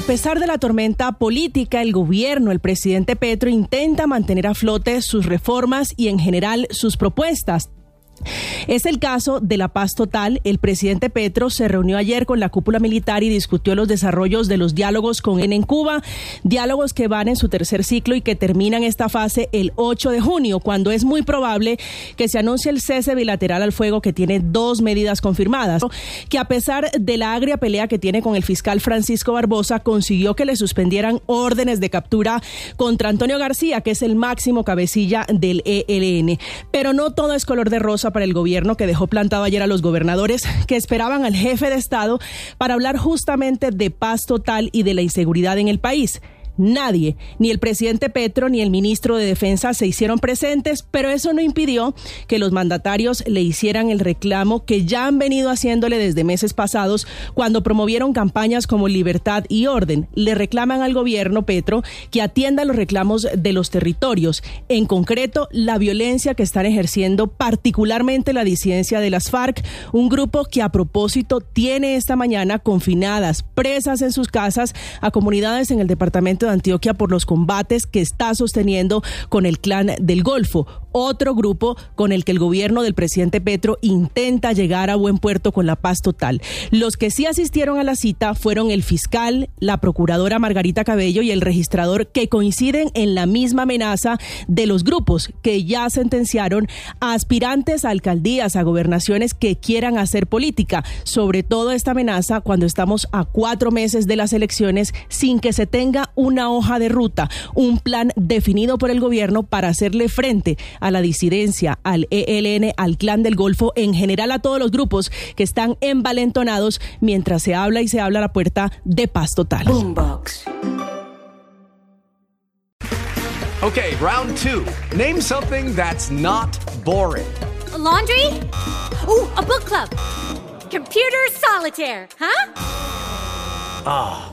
A pesar de la tormenta política, el gobierno, el presidente Petro intenta mantener a flote sus reformas y en general sus propuestas. Es el caso de la paz total. El presidente Petro se reunió ayer con la cúpula militar y discutió los desarrollos de los diálogos con él en Cuba, diálogos que van en su tercer ciclo y que terminan esta fase el 8 de junio, cuando es muy probable que se anuncie el cese bilateral al fuego que tiene dos medidas confirmadas, que a pesar de la agria pelea que tiene con el fiscal Francisco Barbosa, consiguió que le suspendieran órdenes de captura contra Antonio García, que es el máximo cabecilla del ELN. Pero no todo es color de rosa para el gobierno que dejó plantado ayer a los gobernadores que esperaban al jefe de Estado para hablar justamente de paz total y de la inseguridad en el país. Nadie, ni el presidente Petro ni el ministro de Defensa se hicieron presentes, pero eso no impidió que los mandatarios le hicieran el reclamo que ya han venido haciéndole desde meses pasados cuando promovieron campañas como Libertad y Orden. Le reclaman al gobierno Petro que atienda los reclamos de los territorios, en concreto la violencia que están ejerciendo particularmente la disidencia de las FARC, un grupo que a propósito tiene esta mañana confinadas, presas en sus casas a comunidades en el departamento de Antioquia por los combates que está sosteniendo con el clan del Golfo, otro grupo con el que el gobierno del presidente Petro intenta llegar a buen puerto con la paz total. Los que sí asistieron a la cita fueron el fiscal, la procuradora Margarita Cabello y el registrador que coinciden en la misma amenaza de los grupos que ya sentenciaron a aspirantes a alcaldías, a gobernaciones que quieran hacer política, sobre todo esta amenaza cuando estamos a cuatro meses de las elecciones sin que se tenga una hoja de ruta, un plan definido por el gobierno para hacerle frente a la disidencia, al ELN, al clan del Golfo, en general a todos los grupos que están envalentonados mientras se habla y se habla a la puerta de paz total. Boombox. Okay, round two. Name something that's not boring. A laundry? Ooh, a book club. Computer solitaire, huh? Ah,